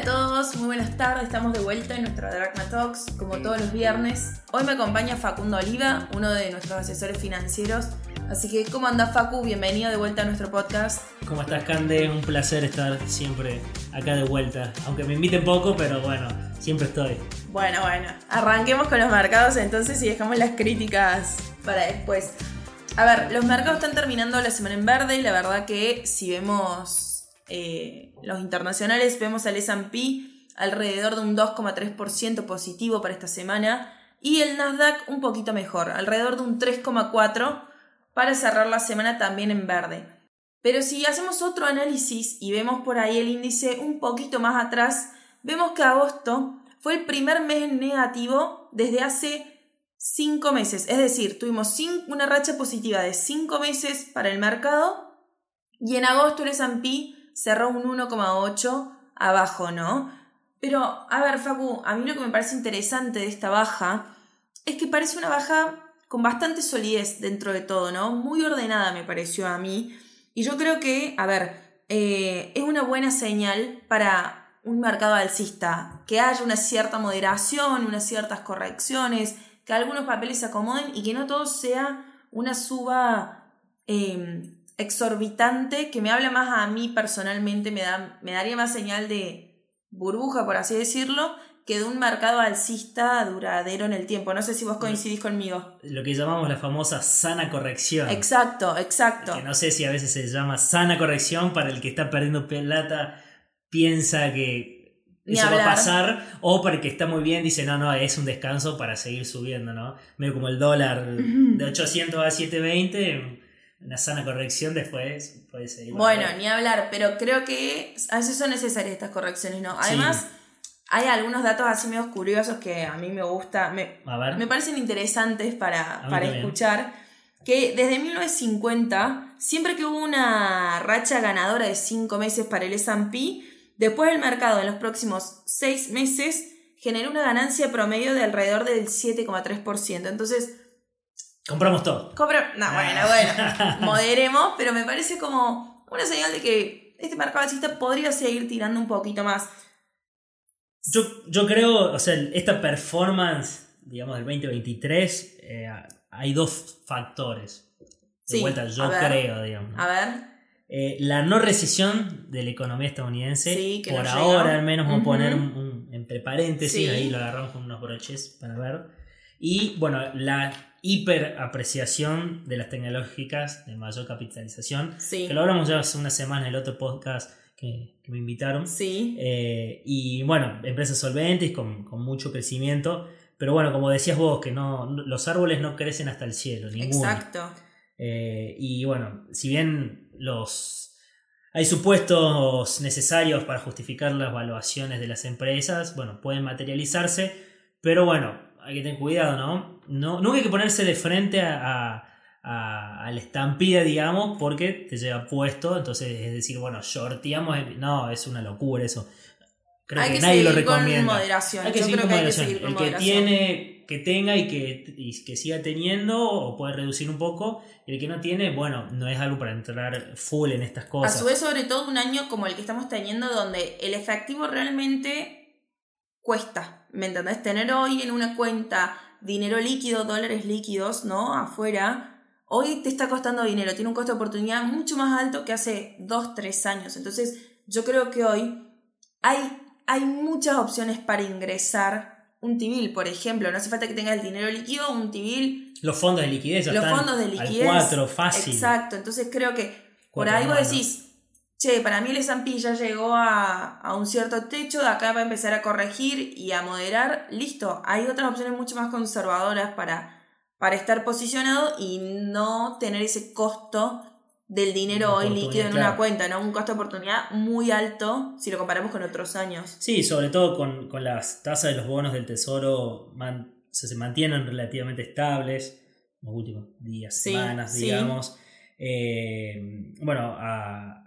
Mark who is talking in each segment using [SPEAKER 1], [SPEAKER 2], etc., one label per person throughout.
[SPEAKER 1] a todos, muy buenas tardes, estamos de vuelta en nuestro Dragma Talks, como todos los viernes. Hoy me acompaña Facundo Oliva, uno de nuestros asesores financieros. Así que, ¿cómo anda Facu? Bienvenido de vuelta a nuestro podcast.
[SPEAKER 2] ¿Cómo estás, Cande? Un placer estar siempre acá de vuelta. Aunque me inviten poco, pero bueno, siempre estoy.
[SPEAKER 1] Bueno, bueno, arranquemos con los mercados entonces y dejamos las críticas para después. A ver, los mercados están terminando la semana en verde y la verdad que si vemos eh, los internacionales, vemos al S&P alrededor de un 2,3% positivo para esta semana y el Nasdaq un poquito mejor, alrededor de un 3,4% para cerrar la semana también en verde. Pero si hacemos otro análisis y vemos por ahí el índice un poquito más atrás, vemos que agosto fue el primer mes negativo desde hace 5 meses. Es decir, tuvimos una racha positiva de 5 meses para el mercado y en agosto el S&P cerró un 1,8 abajo, ¿no? Pero, a ver, Facu, a mí lo que me parece interesante de esta baja es que parece una baja con bastante solidez dentro de todo, ¿no? Muy ordenada me pareció a mí. Y yo creo que, a ver, eh, es una buena señal para un mercado alcista, que haya una cierta moderación, unas ciertas correcciones, que algunos papeles se acomoden y que no todo sea una suba eh, exorbitante que me habla más a mí personalmente, me, da, me daría más señal de burbuja, por así decirlo, que de un mercado alcista duradero en el tiempo. No sé si vos coincidís conmigo.
[SPEAKER 2] Lo que llamamos la famosa sana corrección.
[SPEAKER 1] Exacto, exacto.
[SPEAKER 2] Que no sé si a veces se llama sana corrección para el que está perdiendo plata, piensa que eso va a pasar, o para el que está muy bien dice, no, no, es un descanso para seguir subiendo, ¿no? Medio como el dólar de 800 a 720 una sana corrección después puede ser.
[SPEAKER 1] Bueno, ni hablar, pero creo que a veces son necesarias estas correcciones, ¿no? Además, hay algunos datos así medio curiosos que a mí me gusta, me, me parecen interesantes para, para escuchar. Que desde 1950, siempre que hubo una racha ganadora de 5 meses para el SP, después el mercado en los próximos 6 meses generó una ganancia promedio de alrededor del 7,3%. Entonces,
[SPEAKER 2] Compramos todo.
[SPEAKER 1] Compra... No, bueno, bueno. moderemos, pero me parece como una señal de que este mercado alcista podría seguir tirando un poquito más.
[SPEAKER 2] Yo, yo creo, o sea, esta performance, digamos, del 2023, eh, hay dos factores. De vuelta, yo creo, digamos.
[SPEAKER 1] A ver.
[SPEAKER 2] Eh, la no recesión de la economía estadounidense, por ahora al menos vamos a poner un, entre paréntesis, ahí lo agarramos con unos broches para ver. Y bueno, la hiperapreciación de las tecnológicas de mayor capitalización. Que lo hablamos ya hace una semana en el otro podcast que, me invitaron.
[SPEAKER 1] Sí.
[SPEAKER 2] Eh, y bueno, empresas solventes con, con, mucho crecimiento. Pero bueno, como decías vos, que no, los árboles no crecen hasta el cielo, ninguno.
[SPEAKER 1] Exacto.
[SPEAKER 2] Eh, y bueno, si bien los hay supuestos necesarios para justificar las valuaciones de las empresas, bueno, pueden materializarse, pero bueno, hay que tener cuidado, ¿no? no nunca hay que ponerse de frente a, a, la estampida, digamos, porque te lleva puesto. Entonces, es decir, bueno, shorteamos. No, es una locura eso.
[SPEAKER 1] Creo que, nadie lo recomienda. moderación.
[SPEAKER 2] Hay que seguir con moderación. El que tiene, que tenga y que, y que siga teniendo, o puede reducir un poco. Y el que no tiene, bueno, no es algo para entrar full en estas cosas.
[SPEAKER 1] A su vez, sobre todo un año como el que estamos teniendo, donde el efectivo realmente cuesta. ¿Me entendés? Tener hoy en una cuenta dinero líquido, dólares líquidos, ¿no? Afuera, hoy te está costando dinero, tiene un costo de oportunidad mucho más alto que hace dos, tres años. Entonces, yo creo que hoy hay, hay muchas opciones para ingresar un TIBIL, por ejemplo. No hace falta que tengas el dinero líquido, un TIBIL.
[SPEAKER 2] Los fondos de liquidez,
[SPEAKER 1] los fondos de liquidez. Al
[SPEAKER 2] 4, fácil.
[SPEAKER 1] Exacto, entonces creo que por ahí vos decís, che, para mí el S&P ya llegó a, un cierto techo, de acá va a empezar a corregir y a moderar, listo, hay otras opciones mucho más conservadoras para, para estar posicionado y no tener ese costo del dinero hoy líquido en una cuenta, ¿no? Un costo de oportunidad muy alto si lo comparamos con otros años.
[SPEAKER 2] Sí, sobre todo con, las tasas de los bonos del tesoro se, mantienen relativamente estables los últimos días, semanas, digamos. Eh, bueno,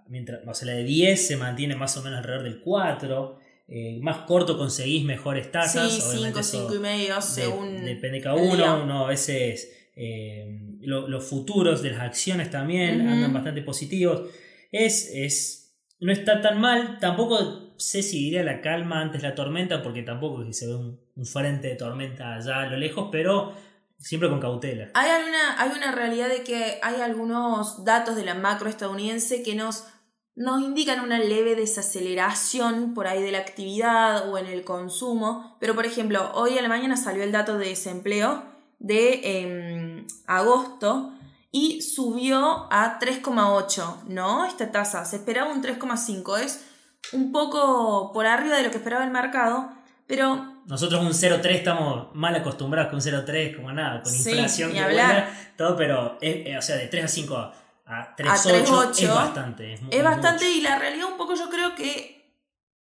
[SPEAKER 2] mientras, o sea, la de 10 se mantiene más o menos alrededor del 4. Eh, más corto conseguís mejores tasas.
[SPEAKER 1] Sí, 5, 5 y medio, según.
[SPEAKER 2] depende cada uno. Uno a veces. Eh, los futuros de las acciones también andan bastante positivos. Es, es, no está tan mal. Tampoco sé si diría la calma antes la tormenta, porque tampoco se ve un, un frente de tormenta allá a lo lejos, pero siempre con cautela.
[SPEAKER 1] Hay una, hay una realidad de que hay algunos datos de la macro estadounidense que nos, nos indican una leve desaceleración por ahí de la actividad o en el consumo. Pero, por ejemplo, hoy a la mañana salió el dato de desempleo de em, agosto y subió a 3,8, ¿no? Esta tasa, se esperaba un 3,5, es un poco por arriba de lo que esperaba el mercado, pero...
[SPEAKER 2] Nosotros un 0,3 estamos mal acostumbrados con un 0,3, como nada, con
[SPEAKER 1] Sí,
[SPEAKER 2] inflación que vuela, todo, pero, es- eh, o sea, de 3 a 5 a, a 3,8
[SPEAKER 1] 3,8
[SPEAKER 2] es bastante. Es,
[SPEAKER 1] Es bastante
[SPEAKER 2] mucho.
[SPEAKER 1] y la realidad un poco yo creo que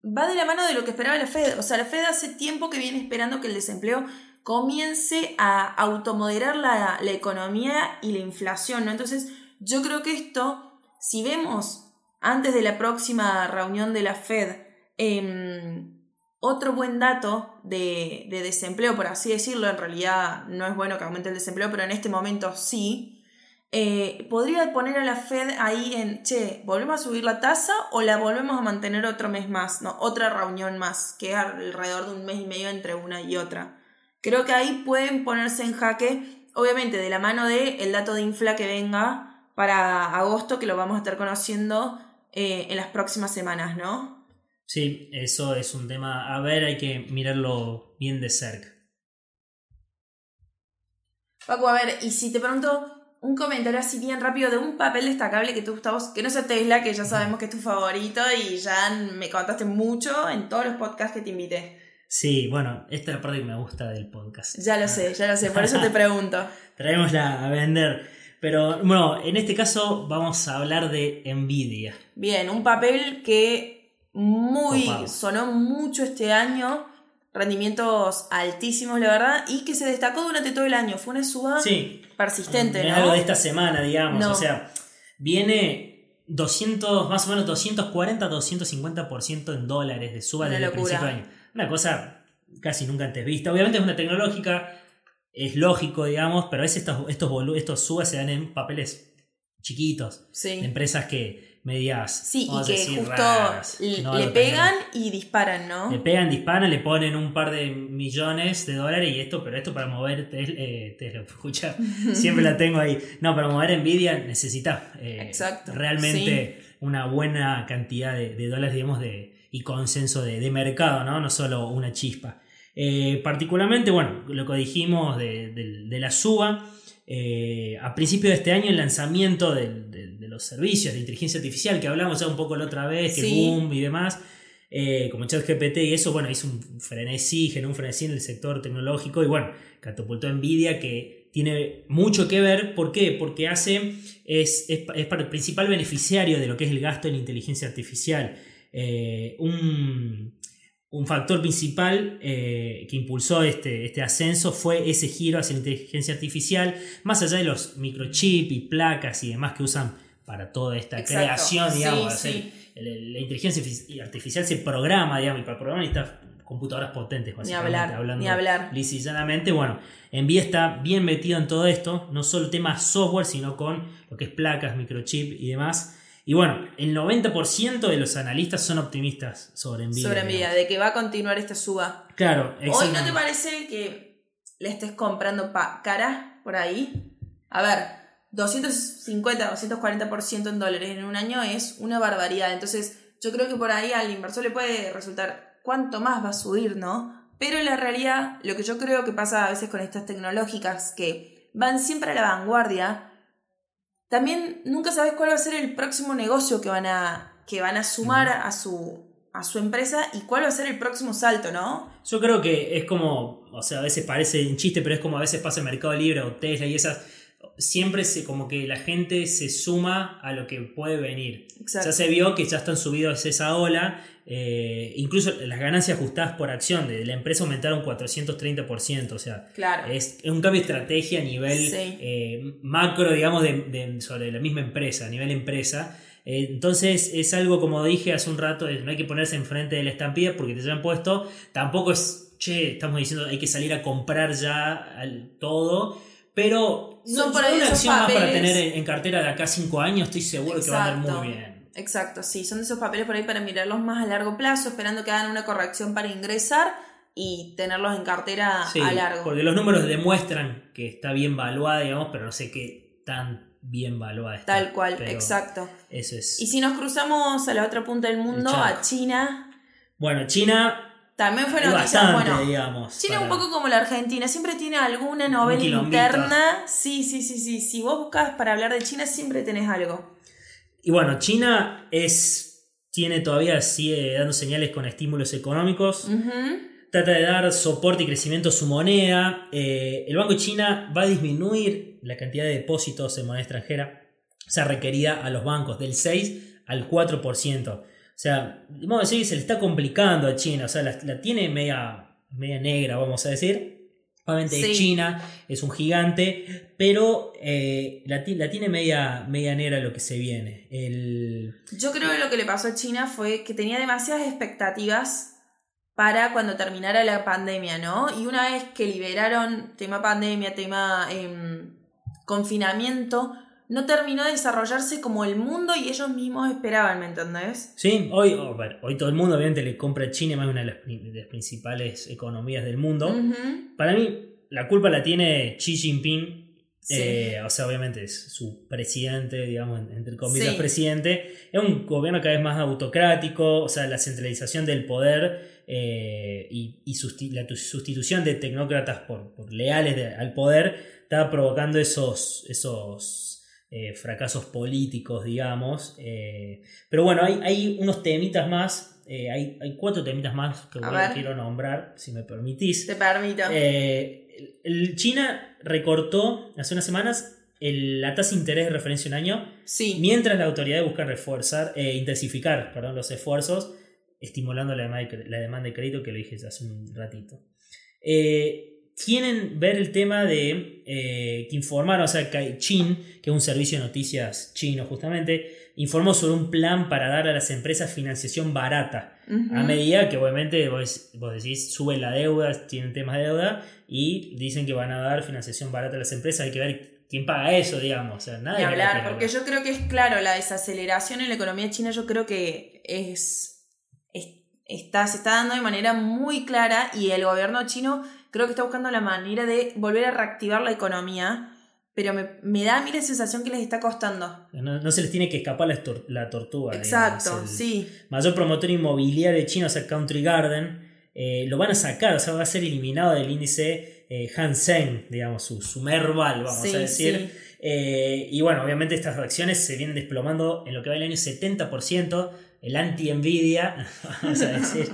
[SPEAKER 1] va de la mano de lo que esperaba la Fed. O sea, la Fed hace tiempo que viene esperando que el desempleo comience a automoderar la, la economía y la inflación, ¿no? Entonces, yo creo que esto, si vemos antes de la próxima reunión de la Fed, em, otro buen dato de, de desempleo, por así decirlo, en realidad no es bueno que aumente el desempleo, pero en este momento sí, eh, podría poner a la Fed ahí en, che, ¿volvemos a subir la tasa o la volvemos a mantener otro mes más? No, otra reunión más, que alrededor de un mes y medio entre una y otra. Creo que ahí pueden ponerse en jaque, obviamente de la mano de el dato de infla que venga para agosto, que lo vamos a estar conociendo eh, en las próximas semanas, ¿no?
[SPEAKER 2] Sí, eso es un tema. A ver, hay que mirarlo bien de cerca.
[SPEAKER 1] Paco, a ver, y si te pregunto un comentario así bien rápido de un papel destacable que te gusta a vos, que no sea Tesla, que ya sabemos que es tu favorito y ya me contaste mucho en todos los podcasts que te invité.
[SPEAKER 2] Sí, bueno, esta es la parte que me gusta del podcast.
[SPEAKER 1] Ya lo sé, ya lo sé, por eso te pregunto.
[SPEAKER 2] Traémosla a vender. Pero bueno, en este caso vamos a hablar de Nvidia.
[SPEAKER 1] Bien, un papel que muy sonó mucho este año, rendimientos altísimos, la verdad, y que se destacó durante todo el año. Fue una suba
[SPEAKER 2] Sí,
[SPEAKER 1] persistente,
[SPEAKER 2] no es algo de esta semana, digamos.
[SPEAKER 1] No.
[SPEAKER 2] O sea, viene 200, más o menos 240, 250% en dólares de suba desde el principio de año. Una cosa casi nunca antes vista. Obviamente es una tecnológica, es lógico, digamos, pero a veces estos, estos, estos subas se dan en papeles chiquitos,
[SPEAKER 1] Sí.
[SPEAKER 2] de empresas que medias.
[SPEAKER 1] Sí, y que justo
[SPEAKER 2] raras,
[SPEAKER 1] le,
[SPEAKER 2] no
[SPEAKER 1] pegan y disparan, ¿no?
[SPEAKER 2] Le pegan, disparan, le ponen un par de millones de dólares y esto, pero esto para mover Tesla, eh, Tesla, escucha, siempre la tengo ahí. No, para mover Nvidia necesitas eh, realmente una buena cantidad de, de dólares, digamos, de, y consenso de, de mercado, ¿no? No solo una chispa. Eh, particularmente, bueno, lo que dijimos de, de- de la suba. Eh, a principio de este año el lanzamiento del- de, de los servicios de inteligencia artificial que hablamos ya un poco la otra vez, que
[SPEAKER 1] Sí.
[SPEAKER 2] boom y demás, eh, como ChatGPT y eso, bueno, hizo un frenesí, generó un frenesí en el sector tecnológico y bueno, catapultó a Nvidia que tiene mucho que ver. ¿Por qué? Porque hace, es, es, es para el principal beneficiario de lo que es el gasto en inteligencia artificial. Eh, un, un factor principal eh, que impulsó este, este ascenso fue ese giro hacia la inteligencia artificial, más allá de los microchips y placas y demás que usan para toda esta
[SPEAKER 1] Exacto.
[SPEAKER 2] creación,
[SPEAKER 1] Sí,
[SPEAKER 2] digamos.
[SPEAKER 1] sí.
[SPEAKER 2] hacer- el- la inteligencia artifici- artificial se programa, digamos, y para programar necesitas computadoras potentes,
[SPEAKER 1] Ni
[SPEAKER 2] básicamente,
[SPEAKER 1] hablar,
[SPEAKER 2] hablando
[SPEAKER 1] ni hablar.
[SPEAKER 2] lisa y llanamente. Bueno, Nvidia está bien metido en todo esto, no solo tema software, sino con lo que es placas, microchip y demás. Y bueno, el 90% de los analistas son optimistas sobre Nvidia.
[SPEAKER 1] Sobre Nvidia, de que va a continuar esta suba.
[SPEAKER 2] Claro,
[SPEAKER 1] Hoy no te parece que le estés comprando pa cara por ahí. A ver, 250, 240% en dólares en un año es una barbaridad. Entonces, yo creo que por ahí al inversor le puede resultar cuánto más va a subir, ¿no? Pero en la realidad, lo que yo creo que pasa a veces con estas tecnológicas que van siempre a la vanguardia, también nunca sabes cuál va a ser el próximo negocio que van a, que van a sumar a su, a su empresa y cuál va a ser el próximo salto, ¿no?
[SPEAKER 2] Yo creo que es como, o sea, a veces parece un chiste, pero es como a veces pasa en Mercado Libre o Tesla y esas. Siempre se, como que la gente se suma a lo que puede venir.
[SPEAKER 1] Exacto.
[SPEAKER 2] Ya se vio que ya están subidos esa ola. Eh, incluso las ganancias ajustadas por acción de la empresa aumentaron 430%. O sea,
[SPEAKER 1] Claro.
[SPEAKER 2] es, es un cambio de estrategia a nivel
[SPEAKER 1] Sí.
[SPEAKER 2] eh, macro, digamos, de, de- sobre la misma empresa, a nivel empresa. Eh, entonces es algo, como dije hace un rato, no hay que ponerse enfrente de la estampida porque te hayan puesto. Tampoco es, che, estamos diciendo hay que salir a comprar ya al- todo. Pero
[SPEAKER 1] Son
[SPEAKER 2] no,
[SPEAKER 1] por ahí
[SPEAKER 2] una acción más para
[SPEAKER 1] papeles.
[SPEAKER 2] tener en, en cartera de acá cinco años, estoy seguro que va a andar muy bien.
[SPEAKER 1] Exacto, sí, son de esos papeles por ahí para mirarlos más a largo plazo, esperando que hagan una corrección para ingresar y tenerlos en cartera
[SPEAKER 2] Sí,
[SPEAKER 1] a largo.
[SPEAKER 2] porque los números demuestran que está bien valuada, digamos, pero no sé qué tan bien valuada está.
[SPEAKER 1] Tal cual, exacto.
[SPEAKER 2] Eso es.
[SPEAKER 1] Y si nos cruzamos a la otra punta del mundo, a China,
[SPEAKER 2] Bueno, China
[SPEAKER 1] también fue
[SPEAKER 2] hay
[SPEAKER 1] noticia,
[SPEAKER 2] bastante,
[SPEAKER 1] bueno,
[SPEAKER 2] digamos.
[SPEAKER 1] China un
[SPEAKER 2] para-
[SPEAKER 1] poco como la Argentina, siempre tiene alguna novela interna. Sí, sí, sí, sí. Si vos buscas para hablar de China, siempre tenés algo.
[SPEAKER 2] Y bueno, China es tiene todavía sigue dando señales con estímulos económicos. Trata de dar soporte y crecimiento a su moneda. Eh, el Banco de China va a disminuir la cantidad de depósitos en moneda extranjera, o sea, requerida a los bancos del 6 al 4%. O sea, vamos a decir que se le está complicando a China, o sea, la, la tiene media, media negra, vamos a decir. Obviamente
[SPEAKER 1] Sí.
[SPEAKER 2] es China, es un gigante, pero eh, la tiene media, media negra lo que se viene. El,
[SPEAKER 1] Yo creo que lo que le pasó a China fue que tenía demasiadas expectativas para cuando terminara la pandemia, ¿no? Y una vez que liberaron tema pandemia, tema em, confinamiento, no terminó de desarrollarse como el mundo y ellos mismos esperaban, ¿me entendés?
[SPEAKER 2] Sí, hoy, oh, bueno, hoy todo el mundo obviamente le compra a China, más una de las, de las principales economías del mundo. Para mí, la culpa la tiene Xi Jinping.
[SPEAKER 1] Sí.
[SPEAKER 2] eh, o sea, obviamente es su presidente, digamos, en- entre comillas,
[SPEAKER 1] Sí.
[SPEAKER 2] presidente. Es un gobierno cada vez más autocrático, o sea, la centralización del poder eh, y, y susti- la tu- sustitución de tecnócratas por, por leales de- al poder está provocando esos, esos eh, fracasos políticos, digamos. eh, pero bueno, hay, hay unos temitas más, eh, hay, hay cuatro temitas más que
[SPEAKER 1] A
[SPEAKER 2] quiero nombrar, si me permitís.
[SPEAKER 1] Te permito.
[SPEAKER 2] El- China recortó hace unas semanas el- la tasa de interés de referencia un año,
[SPEAKER 1] sí.
[SPEAKER 2] mientras la autoridad busca reforzar, intensificar perdón, los esfuerzos, estimulando la demanda, de, cre- la demanda de crédito que lo dije hace un ratito. Eh, quieren ver el tema de eh, que informaron, o sea, Caixin, que es un servicio de noticias chino justamente, informó sobre un plan para dar a las empresas financiación barata. A medida que obviamente vos, vos decís, sube la deuda, tienen temas de deuda y dicen que van a dar financiación barata a las empresas, hay que ver quién paga eso, digamos. O sea, nadie a
[SPEAKER 1] hablar, porque yo creo que es claro, la desaceleración en la economía china yo creo que es, es- está, se está dando de manera muy clara y el gobierno chino creo que está buscando la manera de volver a reactivar la economía, pero me, me da a mí la sensación que les está costando.
[SPEAKER 2] No, no se les tiene que escapar la, tor- la tortuga.
[SPEAKER 1] Exacto,
[SPEAKER 2] digamos. El
[SPEAKER 1] sí.
[SPEAKER 2] Mayor promotor inmobiliario chino, o sea, Country Garden, eh, lo van a sacar, o sea, va a ser eliminado del índice eh, Hansen, digamos, su, su Merval, vamos
[SPEAKER 1] Sí,
[SPEAKER 2] a decir.
[SPEAKER 1] sí.
[SPEAKER 2] Eh, y bueno, obviamente estas acciones se vienen desplomando en lo que va el año 70%, el anti-Nvidia, vamos a decir,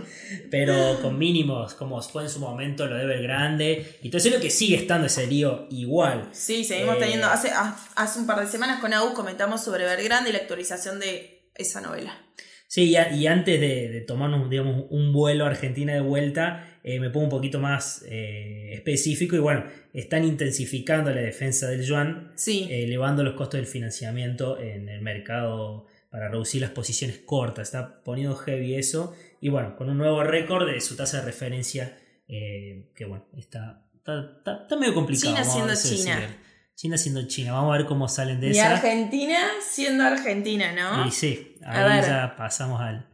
[SPEAKER 2] pero con mínimos, como fue en su momento lo de Evergrande, y todo eso es lo que sigue estando ese lío igual.
[SPEAKER 1] Sí, seguimos
[SPEAKER 2] Eh,
[SPEAKER 1] teniendo. Hace, hace un par de semanas con AU comentamos sobre Evergrande y la actualización de esa novela.
[SPEAKER 2] Sí, y, a- y antes de, de tomarnos digamos, un vuelo a Argentina de vuelta, eh, me pongo un poquito más eh, específico y bueno, están intensificando la defensa del yuan,
[SPEAKER 1] Sí.
[SPEAKER 2] elevando los costos del financiamiento en el mercado para reducir las posiciones cortas. Está poniendo heavy eso y bueno, con un nuevo récord de su tasa de referencia, eh, que bueno, está, está, está- está medio complicado.
[SPEAKER 1] China siendo
[SPEAKER 2] decir.
[SPEAKER 1] China.
[SPEAKER 2] China siendo China, vamos a ver cómo salen de
[SPEAKER 1] Y
[SPEAKER 2] esa.
[SPEAKER 1] Argentina siendo Argentina, ¿no?
[SPEAKER 2] Y sí,
[SPEAKER 1] A
[SPEAKER 2] ahí
[SPEAKER 1] ver.
[SPEAKER 2] ya pasamos al,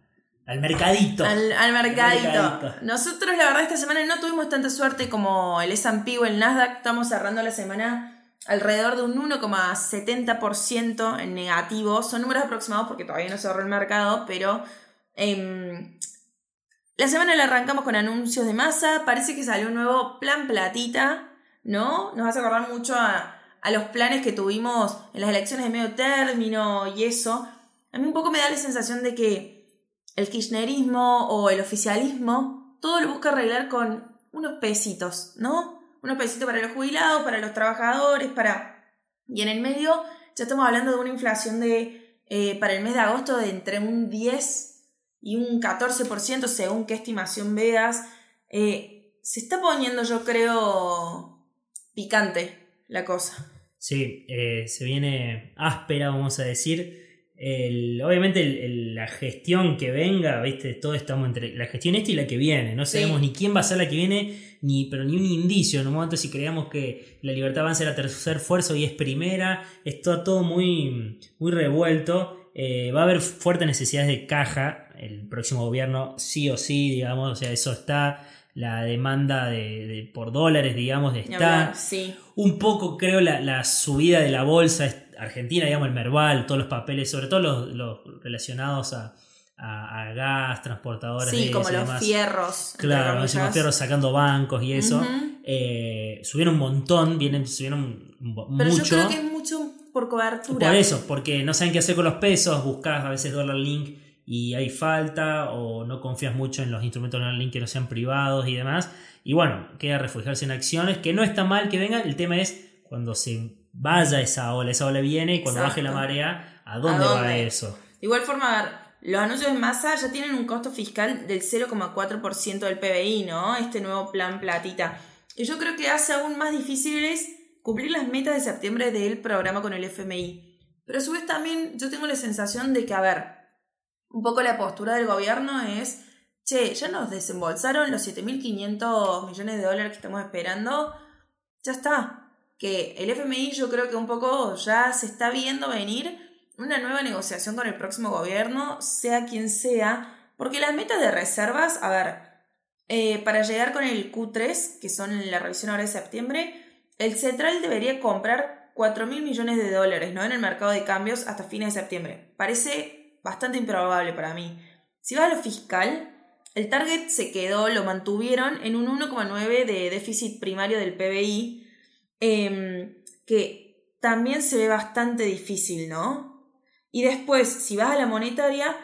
[SPEAKER 2] al mercadito.
[SPEAKER 1] Al, al mercadito.
[SPEAKER 2] mercadito.
[SPEAKER 1] Nosotros, la verdad, esta semana no tuvimos tanta suerte como el S&P o el Nasdaq. Estamos cerrando la semana alrededor de un 1,70% en negativo. Son números aproximados porque todavía no cerró el mercado, pero em, la semana la arrancamos con anuncios de masa. Parece que salió un nuevo plan platita, ¿no? Nos hace acordar mucho a, a los planes que tuvimos en las elecciones de medio término y eso. A mí un poco me da la sensación de que el kirchnerismo o el oficialismo, todo lo busca arreglar con unos pesitos, ¿no? Unos pesitos para los jubilados, para los trabajadores, para... Y en el medio ya estamos hablando de una inflación de, eh, para el mes de agosto de entre un 10 y un 14%, según qué estimación veas. Eh, se está poniendo, yo creo, picante la cosa.
[SPEAKER 2] Sí, eh, se viene áspera, vamos a decir. El- obviamente el- el- la gestión que venga, viste, todo estamos entre la gestión esta y la que viene. No
[SPEAKER 1] Sí.
[SPEAKER 2] sabemos ni quién va a ser la que viene, ni, pero ni un indicio. En un momento si creíamos que la libertad va a ser la tercera fuerza y es primera, está todo muy, muy revuelto. eh, va a haber fuertes necesidades de caja. El próximo gobierno sí o sí, digamos, o sea, eso está. La demanda de, por dólares, digamos, está.
[SPEAKER 1] sí.
[SPEAKER 2] Un poco, creo, la, subida de la bolsa argentina, digamos, el Merval, todos los papeles, sobre todo los, relacionados a, gas, transportadores.
[SPEAKER 1] Sí, como los fierros.
[SPEAKER 2] Claro, los fierros sacando bancos y eso. Eh, subieron un montón, vienen, subieron mucho.
[SPEAKER 1] Pero yo creo que es mucho por cobertura.
[SPEAKER 2] Por eso, porque no saben qué hacer con los pesos, buscas a veces dólar link y hay falta o no confías mucho en los instrumentos dólar link que no sean privados y demás. Y bueno, queda refugiarse en acciones, que no está mal que vengan, el tema es cuando se vaya esa ola, esa ola viene y cuando baje la marea, ¿a dónde, va eso?
[SPEAKER 1] De igual forma, a ver, los anuncios de masa ya tienen un costo fiscal del 0,4% del PBI, ¿no? Este nuevo plan platita. Y yo creo que hace aún más difíciles cumplir las metas de septiembre del programa con el FMI. Pero a su vez también yo tengo la sensación de que, a ver, un poco la postura del gobierno es, che, ya nos desembolsaron los 7.500 millones de dólares que estamos esperando, ya está. Que el FMI yo creo que un poco ya se está viendo venir una nueva negociación con el próximo gobierno, sea quien sea, porque las metas de reservas, a ver, eh, para llegar con el Q3, que son la revisión ahora de septiembre, el Central debería comprar 4 mil millones de dólares ¿no? en el mercado de cambios hasta fines de septiembre. Parece bastante improbable para mí. Si va a lo fiscal, el target se quedó, lo mantuvieron en un 1,9 de déficit primario del PBI, em, que también se ve bastante difícil, ¿no? Y después, si vas a la monetaria,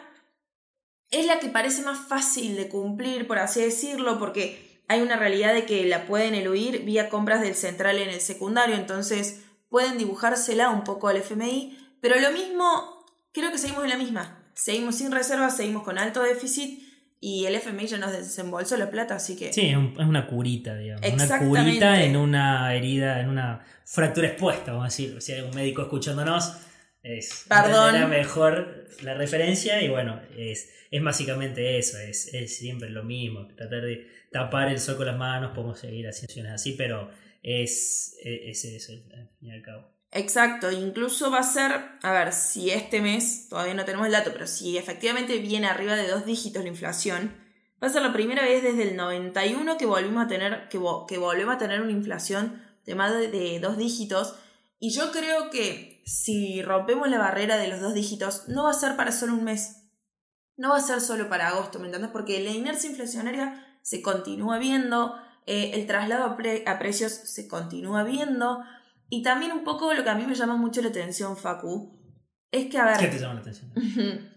[SPEAKER 1] es la que parece más fácil de cumplir, por así decirlo, porque hay una realidad de que la pueden eludir vía compras del central en el secundario, entonces pueden dibujársela un poco al FMI, pero lo mismo, creo que seguimos en la misma. Seguimos sin reservas, seguimos con alto déficit y el FMI ya nos desembolsó la plata, así que...
[SPEAKER 2] Sí, es una curita, digamos. Una curita en una herida, en una fractura expuesta, vamos a decir. Si hay un médico escuchándonos, es
[SPEAKER 1] Perdón.
[SPEAKER 2] mejor la referencia y bueno, es, es básicamente eso, es, es siempre lo mismo, tratar de tapar el sol con las manos, podemos seguir haciendo así, pero es, es, eso, al fin y al cabo.
[SPEAKER 1] Exacto, incluso va a ser, a ver, si este mes, todavía no tenemos el dato, pero si efectivamente viene arriba de dos dígitos la inflación, va a ser la primera vez desde el 91 que volvemos a tener, que, que volvemos a tener una inflación de más de, dos dígitos. Y yo creo que si rompemos la barrera de los dos dígitos, no va a ser para solo un mes. No va a ser solo para agosto, ¿me entiendes? Porque la inercia inflacionaria se continúa viendo, eh, el traslado a, precios se continúa viendo, y también un poco lo que a mí me llama mucho la atención, Facu, es que, a ver...
[SPEAKER 2] ¿Qué te llama la atención?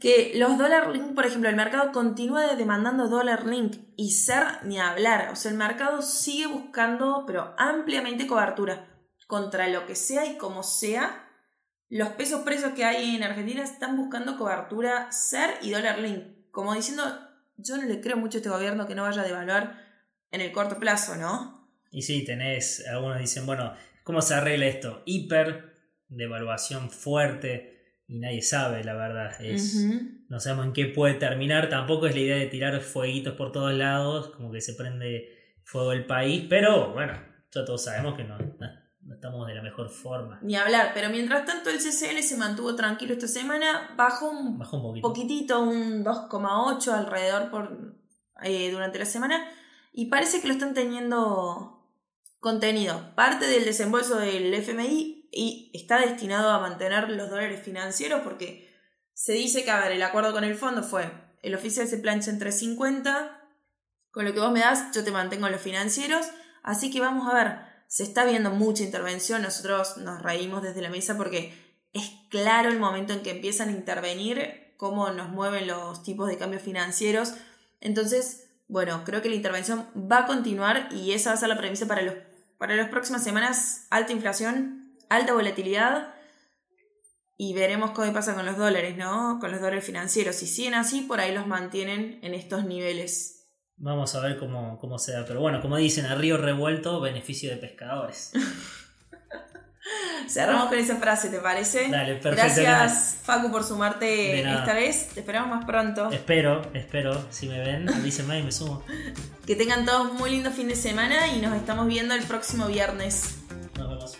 [SPEAKER 1] que los dólar link, por ejemplo, el mercado continúa demandando dólar link y ser ni hablar, o sea, el mercado sigue buscando, pero ampliamente cobertura contra lo que sea y como sea. Los pesos presos que hay en Argentina están buscando cobertura ser y dólar link, como diciendo, yo no le creo mucho a este gobierno que no vaya a devaluar en el corto plazo, ¿no?
[SPEAKER 2] Y sí, tenés, algunos dicen, bueno, ¿cómo se arregla esto? Hiper devaluación fuerte y nadie sabe, la verdad. Es, No sabemos en qué puede terminar. Tampoco es la idea de tirar fueguitos por todos lados, como que se prende fuego el país, pero bueno, ya todos sabemos que no, no estamos de la mejor forma.
[SPEAKER 1] Ni hablar, pero mientras tanto el CCL se mantuvo tranquilo esta semana, bajó un, poquitito, un 2,8 alrededor por, eh, durante la semana, y parece que lo están teniendo contenido. Parte del desembolso del FMI y está destinado a mantener los dólares financieros porque se dice que, a ver, el acuerdo con el fondo fue, el oficial se plancha en 350, con lo que vos me das yo te mantengo los financieros, así que vamos a ver se está viendo mucha intervención, nosotros nos reímos desde la mesa porque es claro el momento en que empiezan a intervenir, cómo nos mueven los tipos de cambios financieros. Entonces, bueno, creo que la intervención va a continuar y esa va a ser la premisa para, los, para las próximas semanas. Alta inflación, alta volatilidad y veremos qué pasa con los dólares, ¿no? Con los dólares financieros. Si siguen así, por ahí los mantienen en estos niveles.
[SPEAKER 2] Vamos a ver cómo, cómo se da. Pero bueno, como dicen, a río revuelto, beneficio de pescadores.
[SPEAKER 1] Cerramos con esa frase, ¿te parece?
[SPEAKER 2] Dale, perfecto.
[SPEAKER 1] Gracias, Facu, por sumarte esta vez. Te esperamos más pronto.
[SPEAKER 2] Espero, espero. Si me ven, avísenme y me sumo.
[SPEAKER 1] Que tengan todos muy lindo fin de semana y nos estamos viendo el próximo viernes.
[SPEAKER 2] Nos vemos.